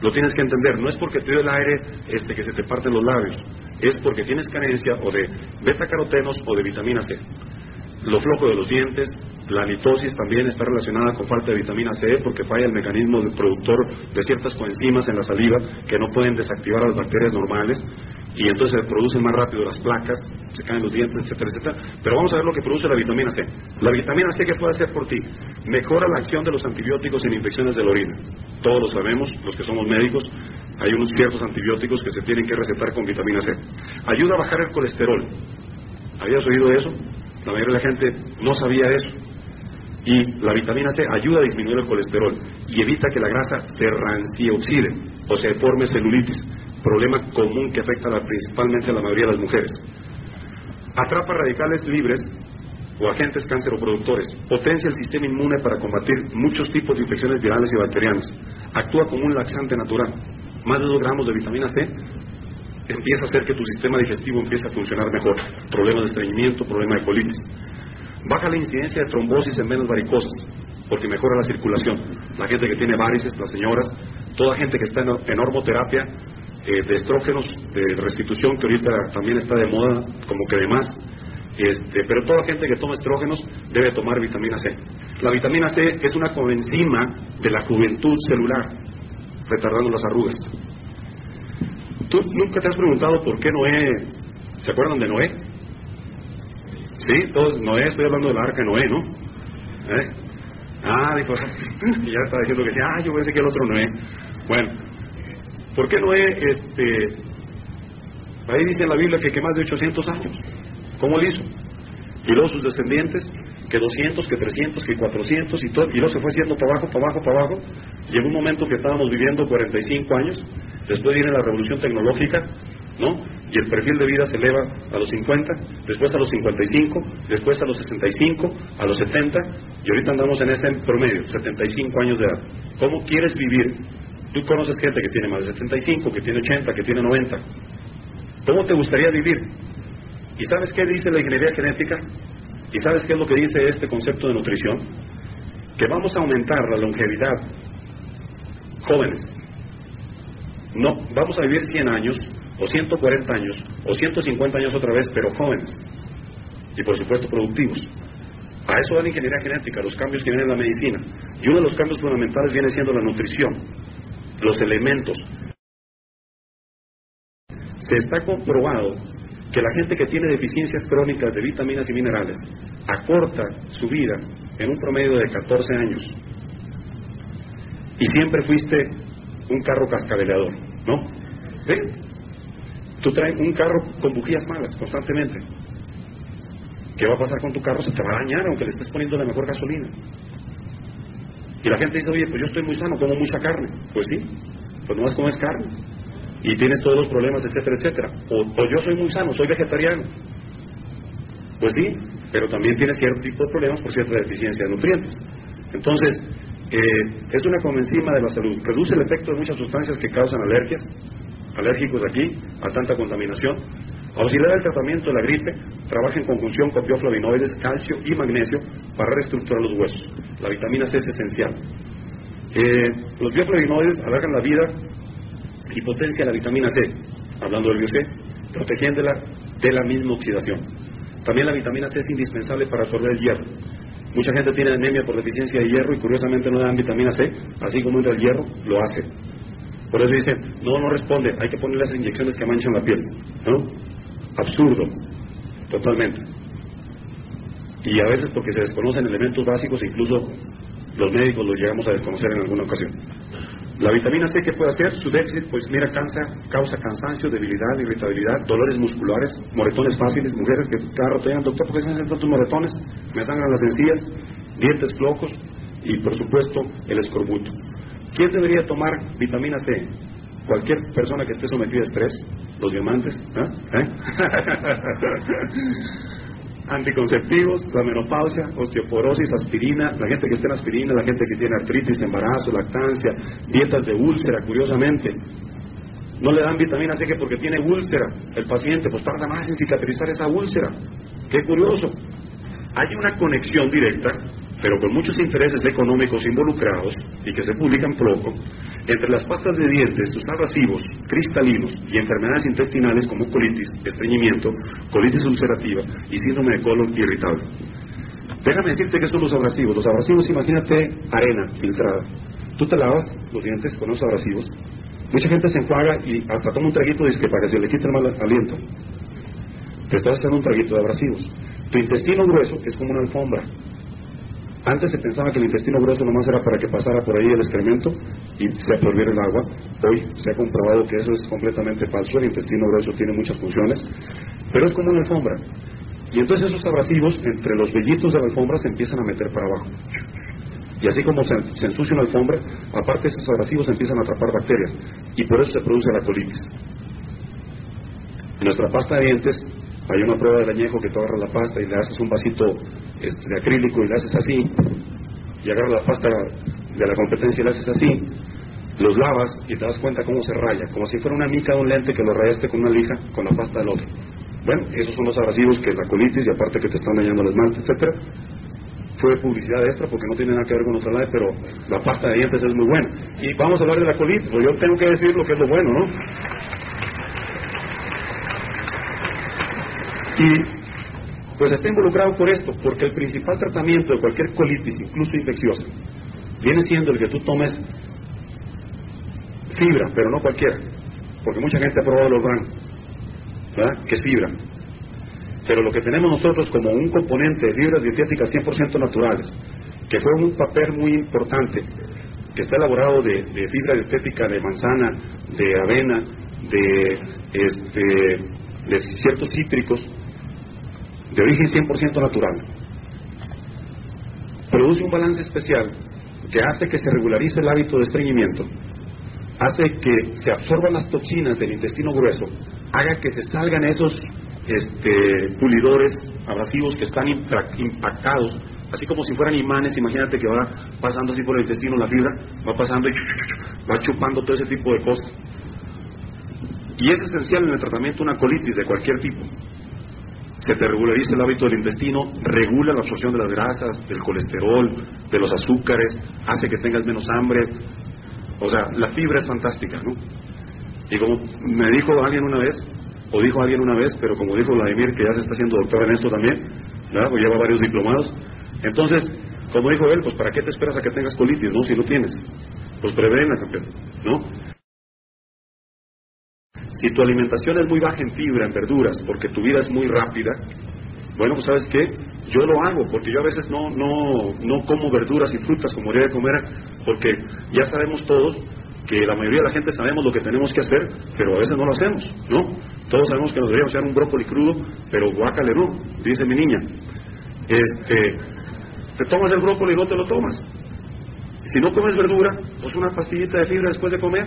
Lo tienes que entender. No es porque te dio el aire este, que se te parten los labios. Es porque tienes carencia o de beta-carotenos o de vitamina C. Lo flojo de los dientes, la litosis también está relacionada con falta de vitamina C porque falla el mecanismo del productor de ciertas coenzimas en la saliva que no pueden desactivar a las bacterias normales y entonces se producen más rápido las placas, se caen los dientes, etcétera, etcétera. Pero vamos a ver lo que produce la vitamina C. La vitamina C, ¿qué puede hacer por ti? Mejora la acción de los antibióticos en infecciones de la orina. Todos lo sabemos, los que somos médicos, hay unos ciertos antibióticos que se tienen que recetar con vitamina C. Ayuda a bajar el colesterol. ¿Habías oído eso? La mayoría de la gente no sabía eso. Y la vitamina C ayuda a disminuir el colesterol y evita que la grasa se rancioxide o se forme celulitis, problema común que afecta principalmente a la mayoría de las mujeres. Atrapa radicales libres o agentes canceroproductores, potencia el sistema inmune para combatir muchos tipos de infecciones virales y bacterianas, actúa como un laxante natural. Más de 2 gramos de vitamina C empieza a hacer que tu sistema digestivo empiece a funcionar mejor. Problemas de estreñimiento, problema de colitis. Baja la incidencia de trombosis en venas varicosas, porque mejora la circulación. La gente que tiene varices, las señoras, toda gente que está en, hormoterapia, eh, de estrógenos, de restitución, que ahorita también está de moda, como que de más. Este, pero toda gente que toma estrógenos debe tomar vitamina C. La vitamina C es una coenzima de la juventud celular, retardando las arrugas. ¿Tú nunca te has preguntado por qué Noé, ¿se acuerdan de Noé? Sí, todos, Noé, estoy hablando del arca de Noé, ¿no? ¿Eh? Ah, dijo, (laughs) ya estaba diciendo que sí, ah, yo pensé que el otro Noé. Bueno, ¿por qué Noé, este, ahí dice la Biblia que, que más de 800 años? ¿Cómo lo hizo? Y luego sus descendientes, que 200, que 300, que 400 y todo, y luego se fue haciendo para abajo, para abajo, para abajo. En un momento que estábamos viviendo 45 años, después viene la revolución tecnológica, ¿no? Y el perfil de vida se eleva a los 50, después a los 55, después a los 65, a los 70, y ahorita andamos en ese promedio, 75 años de edad. ¿Cómo quieres vivir? Tú conoces gente que tiene más de 75, que tiene 80, que tiene 90. ¿Cómo te gustaría vivir? ¿Y sabes qué dice la ingeniería genética? ¿Y sabes qué es lo que dice este concepto de nutrición? Que vamos a aumentar la longevidad jóvenes. No, vamos a vivir 100 años, o 140 años, o 150 años otra vez, pero jóvenes. Y por supuesto productivos. A eso va la ingeniería genética, los cambios que vienen en la medicina. Y uno de los cambios fundamentales viene siendo la nutrición, los elementos. Se está comprobado que la gente que tiene deficiencias crónicas de vitaminas y minerales acorta su vida en un promedio de 14 años. Y siempre fuiste un carro cascabeleador, ¿no? ¿Ve? Tú traes un carro con bujías malas constantemente. ¿Qué va a pasar con tu carro? Se te va a dañar aunque le estés poniendo la mejor gasolina. Y la gente dice, oye, pues yo estoy muy sano, como mucha carne. Pues sí, pues no más comes carne y tienes todos los problemas, etcétera, etcétera. O, yo soy muy sano, soy vegetariano. Pues sí, pero también tienes cierto tipo de problemas por cierta deficiencia de nutrientes. Entonces, eh, es una convencima de la salud. Reduce el efecto de muchas sustancias que causan alergias, alérgicos aquí, a tanta contaminación. Auxiliar el tratamiento de la gripe, trabaja en conjunción con bioflavinoides, calcio y magnesio para reestructurar los huesos. La vitamina C es esencial. Eh, los bioflavinoides alargan la vida y potencia la vitamina C, hablando del bio-C, protegiéndola de la misma oxidación. También la vitamina C es indispensable para absorber el hierro. Mucha gente tiene anemia por deficiencia de hierro y curiosamente no dan vitamina C, así como entra el hierro, lo hace. Por eso dicen, no, no responde, hay que ponerle esas inyecciones que manchan la piel. ¿No? Absurdo, totalmente. Y a veces porque se desconocen elementos básicos, incluso los médicos los llegamos a desconocer en alguna ocasión. La vitamina C, ¿qué puede hacer? Su déficit, pues mira, cansa, causa cansancio, debilidad, irritabilidad, dolores musculares, moretones fáciles, mujeres que cada rato llegan, doctor, ¿por qué me hacen tantos moretones? Me sangran las encías, dientes flojos y, por supuesto, el escorbuto. ¿Quién debería tomar vitamina C? Cualquier persona que esté sometida a estrés, los diamantes, ¿eh? ¿Eh? (laughs) anticonceptivos, la menopausia, osteoporosis, aspirina, la gente que está en aspirina, la gente que tiene artritis, embarazo, lactancia, dietas de úlcera, curiosamente. No le dan vitamina C que porque tiene úlcera el paciente, pues tarda más en cicatrizar esa úlcera. Qué curioso. Hay una conexión directa pero con muchos intereses económicos involucrados y que se publican poco, entre las pastas de dientes, sus abrasivos, cristalinos y enfermedades intestinales como colitis, estreñimiento, colitis ulcerativa y síndrome de colon irritable. Déjame decirte que son los abrasivos. Los abrasivos, imagínate arena filtrada. Tú te lavas los dientes con los abrasivos. Mucha gente se enjuaga y hasta toma un traguito de para que se le quite el mal aliento. Te estás haciendo un traguito de abrasivos. Tu intestino grueso es como una alfombra. Antes se pensaba que el intestino grueso nomás era para que pasara por ahí el excremento y se absorbiera el agua. Hoy se ha comprobado que eso es completamente falso. El intestino grueso tiene muchas funciones, pero es como una alfombra. Y entonces esos abrasivos, entre los vellitos de la alfombra, se empiezan a meter para abajo. Y así como se, ensucia una alfombra, aparte esos abrasivos empiezan a atrapar bacterias. Y por eso se produce la colitis. nuestra pasta de dientes hay una prueba del añejo que tú agarras la pasta y le haces un vasito este, de acrílico y le haces así, y agarras la pasta de la competencia y le haces así, los lavas y te das cuenta cómo se raya, como si fuera una mica de un lente que lo rayaste con una lija con la pasta del otro. Bueno, esos son los abrasivos que la colitis y aparte que te están dañando el esmalte, etcétera. Fue publicidad extra porque no tiene nada que ver con otra lado, pero la pasta de dientes es muy buena. Y vamos a hablar de la colitis, pues yo tengo que decir lo que es lo bueno, ¿no? Y pues está involucrado por esto, porque el principal tratamiento de cualquier colitis, incluso infecciosa, viene siendo el que tú tomes fibra, pero no cualquiera, porque mucha gente ha probado los bran, ¿verdad? Que es fibra. Pero lo que tenemos nosotros como un componente de fibras dietéticas 100% naturales, que fue un papel muy importante, que está elaborado de, de fibra dietética de manzana, de avena, de, este, de ciertos cítricos, de origen 100% natural, produce un balance especial que hace que se regularice el hábito de estreñimiento, hace que se absorban las toxinas del intestino grueso, haga que se salgan esos este, pulidores abrasivos que están impactados, así como si fueran imanes, imagínate que va pasando así por el intestino la fibra, va pasando y va chupando todo ese tipo de cosas. Y es esencial en el tratamiento de una colitis de cualquier tipo. Se te regulariza el hábito del intestino, regula la absorción de las grasas, del colesterol, de los azúcares, hace que tengas menos hambre. O sea, la fibra es fantástica, ¿no? Y como me dijo alguien una vez, o dijo alguien una vez, pero como dijo Vladimir, que ya se está haciendo doctor en esto también, ¿verdad? Pues lleva varios diplomados. Entonces, como dijo él, pues ¿para qué te esperas a que tengas colitis, no? Si no tienes. Pues prevena, campeón, ¿no? Si tu alimentación es muy baja en fibra, en verduras, porque tu vida es muy rápida, bueno, pues sabes qué, yo lo hago, porque yo a veces no, no, no como verduras y frutas como debería de comer, porque ya sabemos todos que la mayoría de la gente sabemos lo que tenemos que hacer, pero a veces no lo hacemos, ¿no? Todos sabemos que nos deberíamos hacer un brócoli crudo, pero guácale no, dice mi niña. Este, te tomas el brócoli y no te lo tomas. Si no comes verdura, pues una pastillita de fibra después de comer,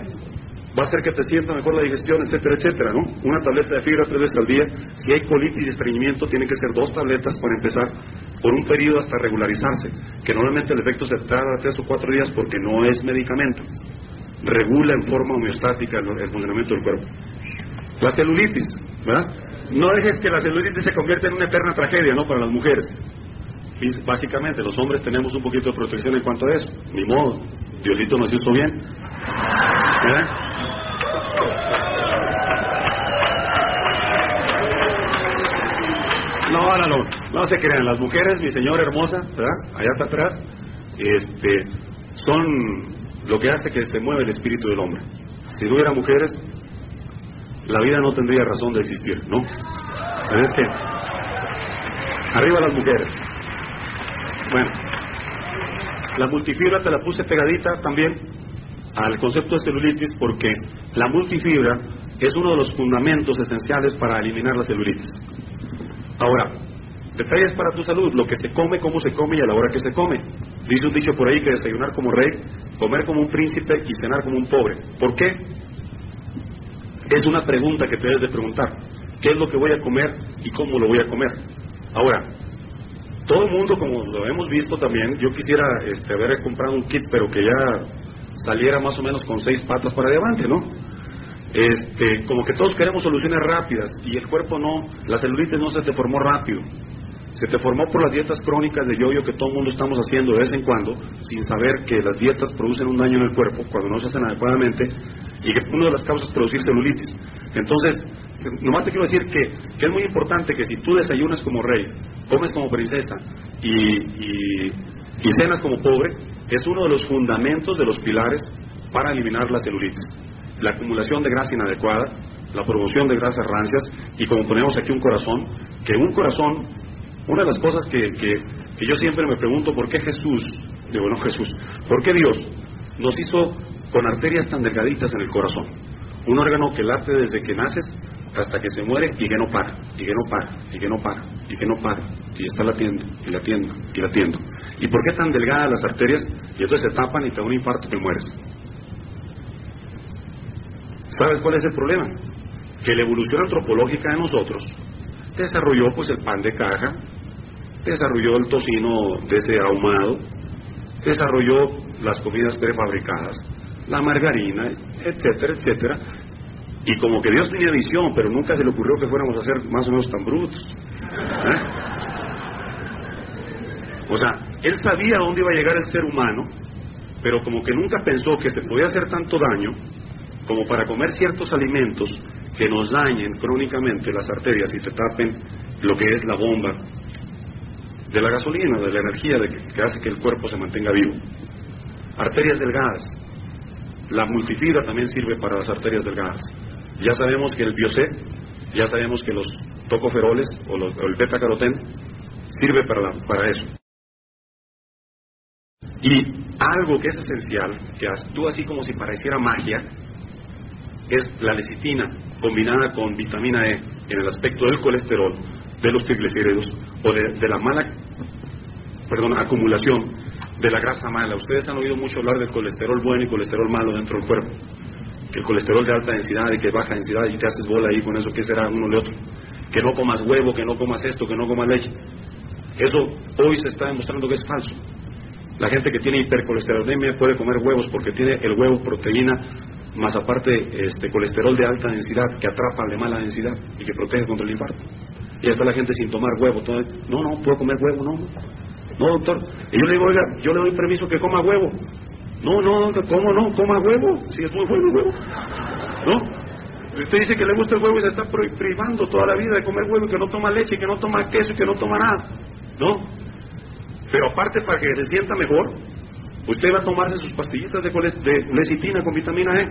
va a hacer que te sienta mejor la digestión, etcétera, etcétera, ¿no? Una tableta de fibra tres veces al día. Si hay colitis y estreñimiento, tienen que ser dos tabletas para empezar por un periodo hasta regularizarse, que normalmente el efecto se tarda tres o cuatro días porque no es medicamento. Regula en forma homeostática el, funcionamiento del cuerpo. La celulitis, ¿verdad? No dejes que la celulitis se convierta en una eterna tragedia, ¿no? Para las mujeres. Y básicamente, los hombres tenemos un poquito de protección en cuanto a eso. Ni modo, Diosito nos hizo bien. ¿Verdad? No, no, no se crean. Las mujeres, mi señora hermosa, ¿verdad? Allá está atrás, este, son lo que hace que se mueva el espíritu del hombre. Si no hubiera mujeres, la vida no tendría razón de existir, ¿no? Pero es arriba las mujeres. Bueno, la multifibra te la puse pegadita también al concepto de celulitis porque la multifibra es uno de los fundamentos esenciales para eliminar la celulitis. Ahora, detalles para tu salud, lo que se come, cómo se come y a la hora que se come. Dice un dicho por ahí que desayunar como rey, comer como un príncipe y cenar como un pobre. ¿Por qué? Es una pregunta que te debes de preguntar. ¿Qué es lo que voy a comer y cómo lo voy a comer? Ahora, todo el mundo, como lo hemos visto también, yo quisiera este, haber comprado un kit, pero que ya saliera más o menos con seis patas para adelante, ¿no? Este, como que todos queremos soluciones rápidas y el cuerpo no, la celulitis no se te formó rápido. Se te formó por las dietas crónicas de yoyo que todo el mundo estamos haciendo de vez en cuando, sin saber que las dietas producen un daño en el cuerpo cuando no se hacen adecuadamente y que una de las causas es producir celulitis. Entonces, nomás te quiero decir que, que, es muy importante que si tú desayunas como rey, comes como princesa y, y, y cenas como pobre, es uno de los fundamentos de los pilares para eliminar la celulitis. La acumulación de grasa inadecuada, la promoción de grasas rancias y como ponemos aquí un corazón, que un corazón, una de las cosas que, que, que yo siempre me pregunto, ¿por qué Jesús, digo, no Jesús, ¿por qué Dios nos hizo con arterias tan delgaditas en el corazón? Un órgano que late desde que naces hasta que se muere y que no para, y que no para, y que no para, y que no para, y está latiendo, y latiendo, y latiendo. ¿Y por qué tan delgadas las arterias? Y entonces se tapan y te da un infarto y te mueres. ¿Sabes cuál es el problema? Que la evolución antropológica de nosotros desarrolló pues el pan de caja, desarrolló el tocino de ese ahumado, desarrolló las comidas prefabricadas, la margarina, etcétera, etcétera. Y como que Dios tenía visión, pero nunca se le ocurrió que fuéramos a ser más o menos tan brutos. ¿eh? O sea, él sabía dónde iba a llegar el ser humano, pero como que nunca pensó que se podía hacer tanto daño como para comer ciertos alimentos que nos dañen crónicamente las arterias y te tapen lo que es la bomba de la gasolina, de la energía de que, hace que el cuerpo se mantenga vivo. Arterias delgadas. La multifibra también sirve para las arterias delgadas. Ya sabemos que el biocet, ya sabemos que los tocoferoles o, el beta-carotén sirve para, para eso. Y algo que es esencial, que actúa así como si pareciera magia, es la lecitina combinada con vitamina E en el aspecto del colesterol de los triglicéridos o de, la mala, perdón, acumulación de la grasa mala. Ustedes han oído mucho hablar del colesterol bueno y colesterol malo dentro del cuerpo. Que el colesterol de alta densidad y que baja densidad y te haces bola ahí con eso, que será uno de otro? Que no comas huevo, que no comas esto, que no comas leche. Eso hoy se está demostrando que es falso. La gente que tiene hipercolesterolemia puede comer huevos porque tiene el huevo proteína más aparte este colesterol de alta densidad que atrapa de mala densidad y que protege contra el infarto. Y está la gente sin tomar huevo. Todo, no, no, puedo comer huevo, no. No, doctor. Y yo le digo, oiga, yo le doy permiso que coma huevo. No, no, ¿cómo no? Coma huevo. Si es muy bueno huevo. ¿No? Usted dice que le gusta el huevo y se está privando toda la vida de comer huevo y que no toma leche, que no toma queso que no toma nada. ¿No? Pero aparte, para que se sienta mejor, usted va a tomarse sus pastillitas de, de lecitina con vitamina E.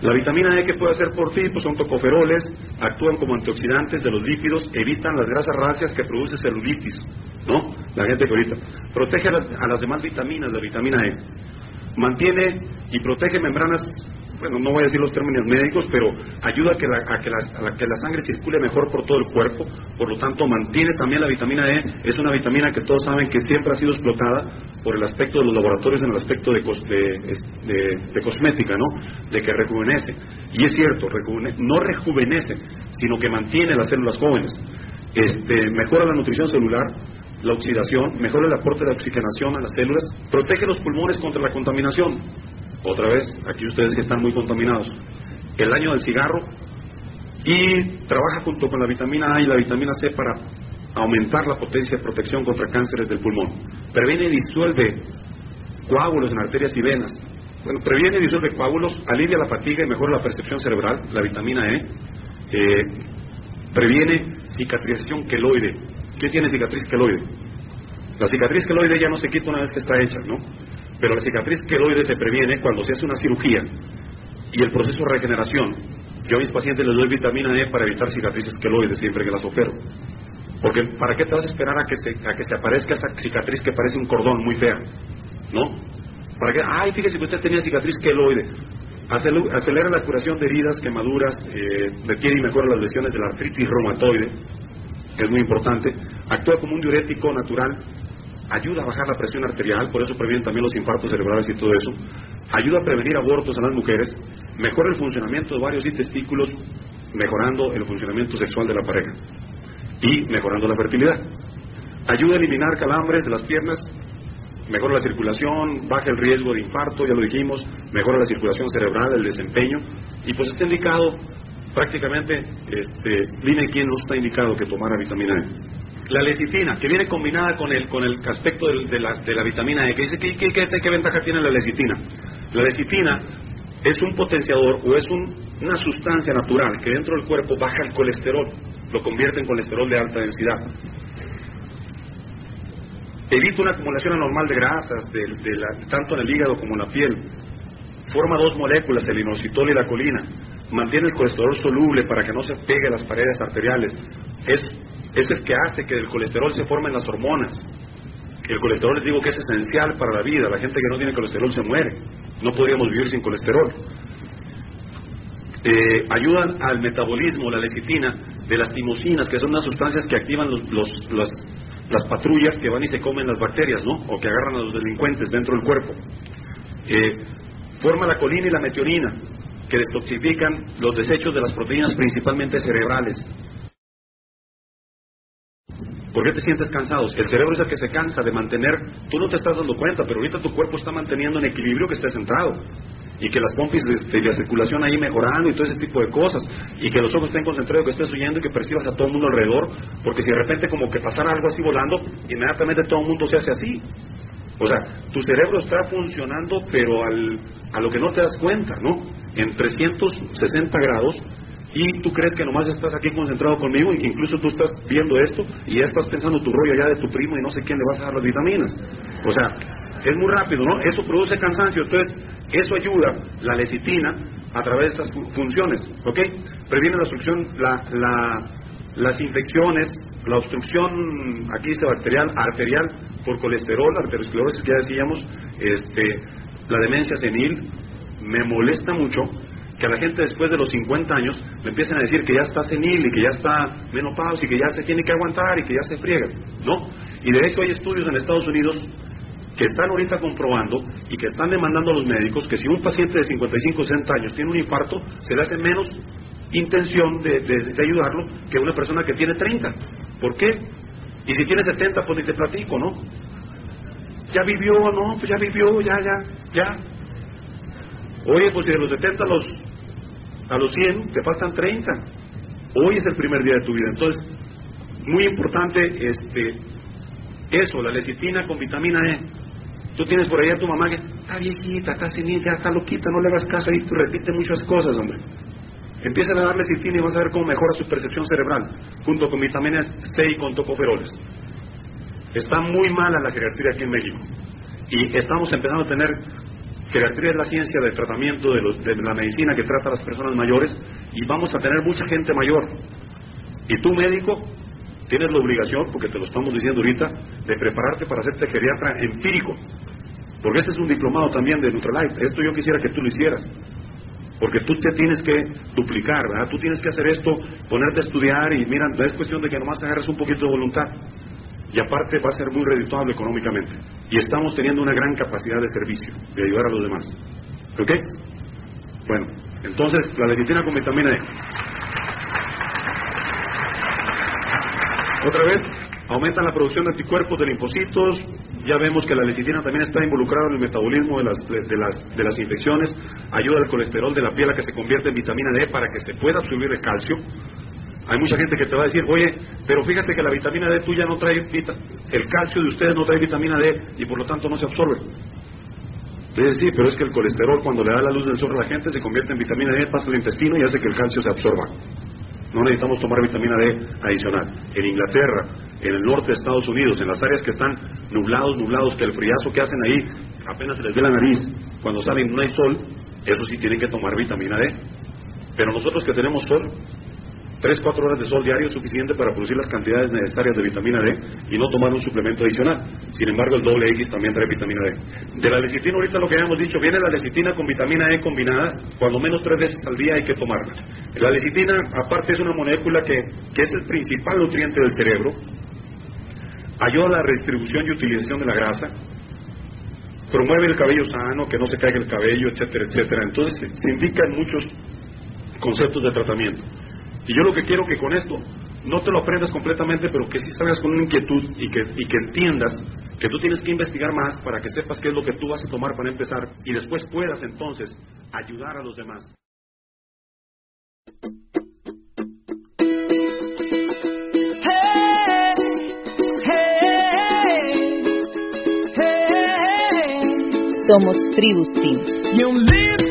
La vitamina E que puede hacer por ti pues son tocoferoles, actúan como antioxidantes de los lípidos, evitan las grasas rancias que produce celulitis, ¿no? La gente que ahorita protege a las, a las demás vitaminas, la vitamina E. Mantiene y protege membranas bueno, no voy a decir los términos médicos, pero ayuda a que, la, a, que la, que la sangre circule mejor por todo el cuerpo, por lo tanto mantiene también la vitamina E, es una vitamina que todos saben que siempre ha sido explotada por el aspecto de los laboratorios en el aspecto de, de, cosmética, ¿no? De que rejuvenece. Y es cierto, no rejuvenece, sino que mantiene las células jóvenes. Este, mejora la nutrición celular, la oxidación, mejora el aporte de oxigenación a las células, protege los pulmones contra la contaminación, otra vez, aquí ustedes que están muy contaminados, el daño del cigarro y trabaja junto con la vitamina A y la vitamina C para aumentar la potencia de protección contra cánceres del pulmón. Previene y disuelve coágulos en arterias y venas. Bueno, previene y disuelve coágulos, alivia la fatiga y mejora la percepción cerebral, la vitamina E. Eh, previene cicatrización queloide. ¿Qué tiene cicatriz queloide? La cicatriz queloide ya no se quita una vez que está hecha, ¿no? Pero la cicatriz queloide se previene cuando se hace una cirugía y el proceso de regeneración. Yo a mis pacientes les doy vitamina E para evitar cicatrices queloides siempre que las opero. Porque ¿para qué te vas a esperar a que se, a que se aparezca esa cicatriz que parece un cordón muy fea? ¿No? ¿Para qué? Ay, fíjese que usted tenía cicatriz queloide. Acelera la curación de heridas, quemaduras, eh, detiene y mejora las lesiones de la artritis reumatoide, que es muy importante. Actúa como un diurético natural ayuda a bajar la presión arterial, por eso previene también los infartos cerebrales y todo eso, ayuda a prevenir abortos en las mujeres, mejora el funcionamiento de varios testículos, mejorando el funcionamiento sexual de la pareja y mejorando la fertilidad. Ayuda a eliminar calambres de las piernas, mejora la circulación, baja el riesgo de infarto, ya lo dijimos, mejora la circulación cerebral, el desempeño, y pues está indicado prácticamente, este, dime quién no está indicado que tomara vitamina E. La lecitina, que viene combinada con el, con el aspecto de, la, de la vitamina E, que dice, ¿qué, qué, ventaja tiene la lecitina? La lecitina es un potenciador o es una sustancia natural que dentro del cuerpo baja el colesterol, lo convierte en colesterol de alta densidad. Evita una acumulación anormal de grasas, de, tanto en el hígado como en la piel. Forma dos moléculas, el inositol y la colina. Mantiene el colesterol soluble para que no se pegue a las paredes arteriales. Es es el que hace que el colesterol se forme en las hormonas. El colesterol les digo que es esencial para la vida. La gente que no tiene colesterol se muere. No podríamos vivir sin colesterol. Eh, ayudan al metabolismo, la lecitina, de las timosinas, que son unas sustancias que activan los, las patrullas que van y se comen las bacterias, ¿no? O que agarran a los delincuentes dentro del cuerpo. Eh, forma la colina y la metionina, que detoxifican los desechos de las proteínas principalmente cerebrales. ¿Por qué te sientes cansado? El cerebro es el que se cansa de mantener, tú no te estás dando cuenta, pero ahorita tu cuerpo está manteniendo en equilibrio que esté centrado y que las pompis de, la circulación ahí mejorando y todo ese tipo de cosas, y que los ojos estén concentrados, que estés oyendo y que percibas a todo el mundo alrededor, porque si de repente como que pasara algo así volando, inmediatamente todo el mundo se hace así. O sea, tu cerebro está funcionando, pero al, a lo que no te das cuenta, ¿no? En 360 grados y tú crees que nomás estás aquí concentrado conmigo y que incluso tú estás viendo esto y ya estás pensando tu rollo allá de tu primo y no sé quién le vas a dar las vitaminas. O sea, es muy rápido, ¿no? Eso produce cansancio, entonces eso ayuda la lecitina a través de estas funciones, ¿ok? Previene la obstrucción, la, la, las infecciones, la obstrucción, aquí dice bacterial, arterial por colesterol, arteriosclerosis que ya decíamos, este, la demencia senil, me molesta mucho que a la gente después de los 50 años le empiecen a decir que ya está senil y que ya está menopausia y que ya se tiene que aguantar y que ya se friega, ¿no? Y de hecho hay estudios en Estados Unidos que están ahorita comprobando y que están demandando a los médicos que si un paciente de 55 o 60 años tiene un infarto, se le hace menos intención de, ayudarlo que una persona que tiene 30. ¿Por qué? Y si tiene 70, pues ni te platico, ¿no? Ya vivió, ¿no? Pues ya vivió, ya, ya, ya. Oye, pues si de los 70 a los, a los 100 te faltan 30. Hoy es el primer día de tu vida. Entonces, muy importante este, eso, la lecitina con vitamina E. Tú tienes por ahí a tu mamá que está viejita, está senil, ya está loquita, no le hagas caso ahí, tú repite muchas cosas, hombre. Empieza a darle lecitina y vas a ver cómo mejora su percepción cerebral, junto con vitaminas C y con tocoferoles. Está muy mala la geriatría aquí en México. Y estamos empezando a tener geriatría de la ciencia del tratamiento de, de la medicina que trata a las personas mayores y vamos a tener mucha gente mayor. Y tú médico tienes la obligación, porque te lo estamos diciendo ahorita, de prepararte para hacerte geriatra empírico. Porque este es un diplomado también de Nutralife. Esto yo quisiera que tú lo hicieras. Porque tú te tienes que duplicar, ¿verdad? Tú tienes que hacer esto, ponerte a estudiar y mira, es cuestión de que nomás agarres un poquito de voluntad. Y aparte va a ser muy redituable económicamente. Y estamos teniendo una gran capacidad de servicio, de ayudar a los demás. ¿Ok? Bueno, entonces la lecitina con vitamina E. Otra vez, aumentan la producción de anticuerpos de linfocitos, ya vemos que la lecitina también está involucrada en el metabolismo de las, de, las, de las infecciones, ayuda al colesterol de la piel a que se convierta en vitamina D para que se pueda absorber el calcio. Hay mucha gente que te va a decir, oye, pero fíjate que la vitamina D tuya no trae, el calcio de ustedes no trae vitamina D y por lo tanto no se absorbe. Entonces sí, pero es que el colesterol cuando le da la luz del sol a la gente se convierte en vitamina D, pasa al intestino y hace que el calcio se absorba. No necesitamos tomar vitamina D adicional. En Inglaterra, en el norte de Estados Unidos, en las áreas que están nublados, nublados, que el friazo que hacen ahí apenas se les ve la nariz, cuando salen no hay sol, eso sí tienen que tomar vitamina D. Pero nosotros que tenemos sol, 3, 4 horas de sol diario es suficiente para producir las cantidades necesarias de vitamina D y no tomar un suplemento adicional. Sin embargo, el doble X también trae vitamina D. De la lecitina, ahorita lo que habíamos dicho, viene la lecitina con vitamina E combinada, cuando menos tres veces al día hay que tomarla. La lecitina, aparte, es una molécula que, que es el principal nutriente del cerebro, ayuda a la redistribución y utilización de la grasa, promueve el cabello sano, que no se caiga el cabello, etcétera, etcétera. Entonces, se indican muchos conceptos de tratamiento. Y yo lo que quiero que con esto no te lo aprendas completamente, pero que sí salgas con una inquietud y que, y que entiendas que tú tienes que investigar más para que sepas qué es lo que tú vas a tomar para empezar y después puedas entonces ayudar a los demás. Somos Tribus Team.